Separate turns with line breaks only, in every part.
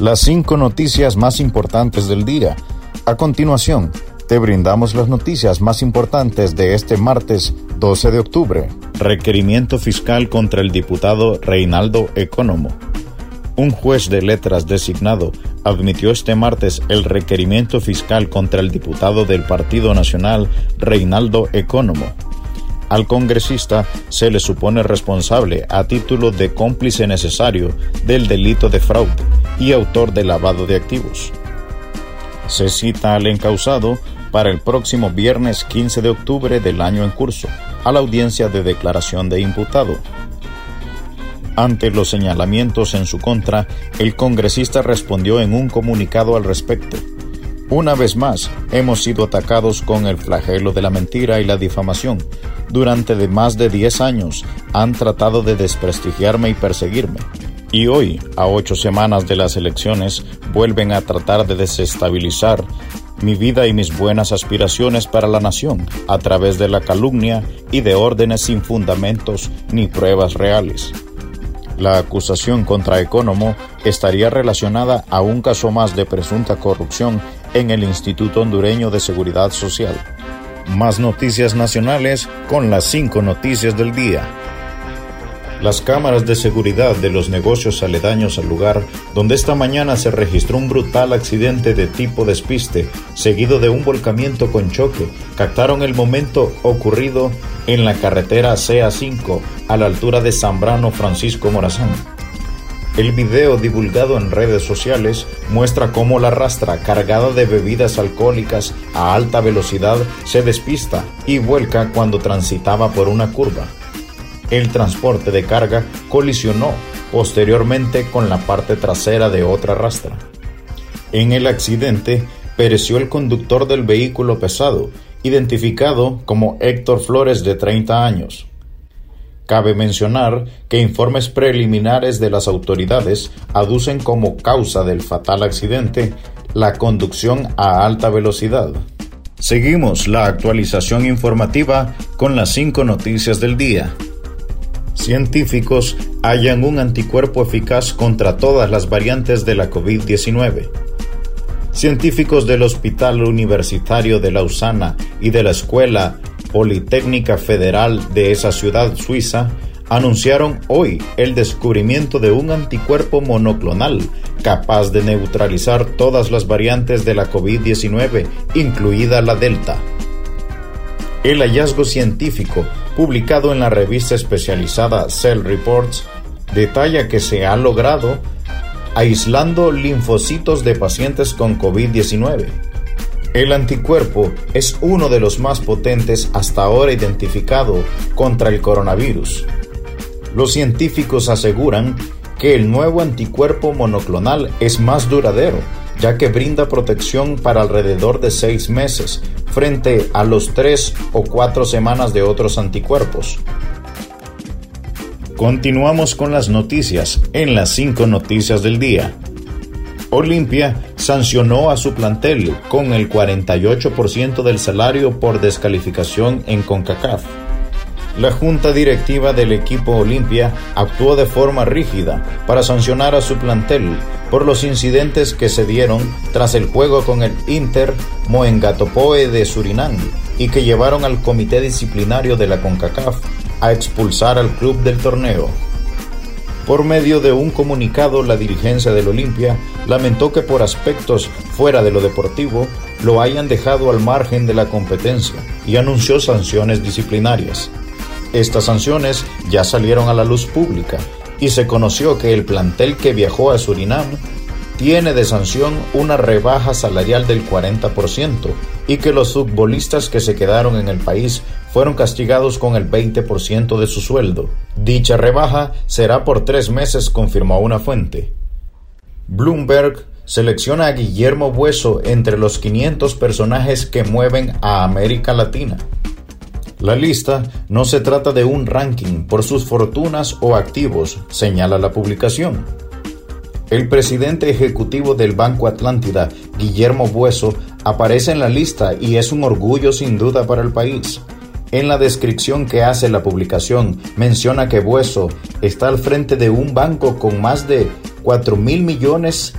las cinco noticias más importantes del día. A continuación, te brindamos las noticias más importantes de este martes 12 de octubre. Requerimiento fiscal contra el diputado Reinaldo Economo. Un juez de letras designado admitió este martes el requerimiento fiscal contra el diputado del Partido Nacional Reinaldo Economo al congresista se le supone responsable a título de cómplice necesario del delito de fraude y autor de lavado de activos. Se cita al encausado para el próximo viernes 15 de octubre del año en curso, a la audiencia de declaración de imputado. Ante los señalamientos en su contra, el congresista respondió en un comunicado al respecto una vez más, hemos sido atacados con el flagelo de la mentira y la difamación. Durante de más de 10 años han tratado de desprestigiarme y perseguirme. Y hoy, a ocho semanas de las elecciones, vuelven a tratar de desestabilizar mi vida y mis buenas aspiraciones para la nación a través de la calumnia y de órdenes sin fundamentos ni pruebas reales. La acusación contra Economo estaría relacionada a un caso más de presunta corrupción en el Instituto Hondureño de Seguridad Social. Más noticias nacionales con las cinco noticias del día. Las cámaras de seguridad de los negocios aledaños al lugar donde esta mañana se registró un brutal accidente de tipo despiste, seguido de un volcamiento con choque, captaron el momento ocurrido en la carretera CA5 a la altura de Zambrano Francisco Morazán. El video divulgado en redes sociales muestra cómo la rastra cargada de bebidas alcohólicas a alta velocidad se despista y vuelca cuando transitaba por una curva. El transporte de carga colisionó posteriormente con la parte trasera de otra rastra. En el accidente pereció el conductor del vehículo pesado, identificado como Héctor Flores de 30 años. Cabe mencionar que informes preliminares de las autoridades aducen como causa del fatal accidente la conducción a alta velocidad. Seguimos la actualización informativa con las cinco noticias del día. Científicos hallan un anticuerpo eficaz contra todas las variantes de la COVID-19. Científicos del Hospital Universitario de Lausana y de la Escuela Politécnica Federal de esa ciudad suiza anunciaron hoy el descubrimiento de un anticuerpo monoclonal capaz de neutralizar todas las variantes de la COVID-19, incluida la Delta. El hallazgo científico, publicado en la revista especializada Cell Reports, detalla que se ha logrado aislando linfocitos de pacientes con COVID-19 el anticuerpo es uno de los más potentes hasta ahora identificado contra el coronavirus. Los científicos aseguran que el nuevo anticuerpo monoclonal es más duradero, ya que brinda protección para alrededor de seis meses, frente a los tres o cuatro semanas de otros anticuerpos. Continuamos con las noticias en las cinco noticias del día. Olimpia sancionó a su plantel con el 48% del salario por descalificación en CONCACAF. La junta directiva del equipo Olimpia actuó de forma rígida para sancionar a su plantel por los incidentes que se dieron tras el juego con el Inter Moengatopoe de Surinam y que llevaron al comité disciplinario de la CONCACAF a expulsar al club del torneo. Por medio de un comunicado, la dirigencia del Olimpia lamentó que por aspectos fuera de lo deportivo lo hayan dejado al margen de la competencia y anunció sanciones disciplinarias. Estas sanciones ya salieron a la luz pública y se conoció que el plantel que viajó a Surinam tiene de sanción una rebaja salarial del 40% y que los futbolistas que se quedaron en el país fueron castigados con el 20% de su sueldo. Dicha rebaja será por tres meses, confirmó una fuente. Bloomberg selecciona a Guillermo Bueso entre los 500 personajes que mueven a América Latina. La lista no se trata de un ranking por sus fortunas o activos, señala la publicación. El presidente ejecutivo del Banco Atlántida, Guillermo Bueso, aparece en la lista y es un orgullo sin duda para el país. En la descripción que hace la publicación menciona que Bueso está al frente de un banco con más de 4 mil millones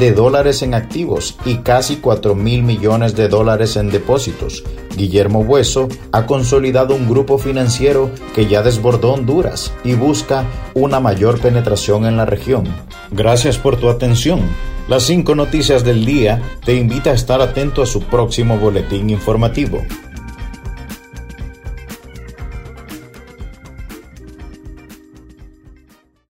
de dólares en activos y casi 4 mil millones de dólares en depósitos. Guillermo Bueso ha consolidado un grupo financiero que ya desbordó Honduras y busca una mayor penetración en la región. Gracias por tu atención. Las cinco noticias del día te invita a estar atento a su próximo boletín informativo.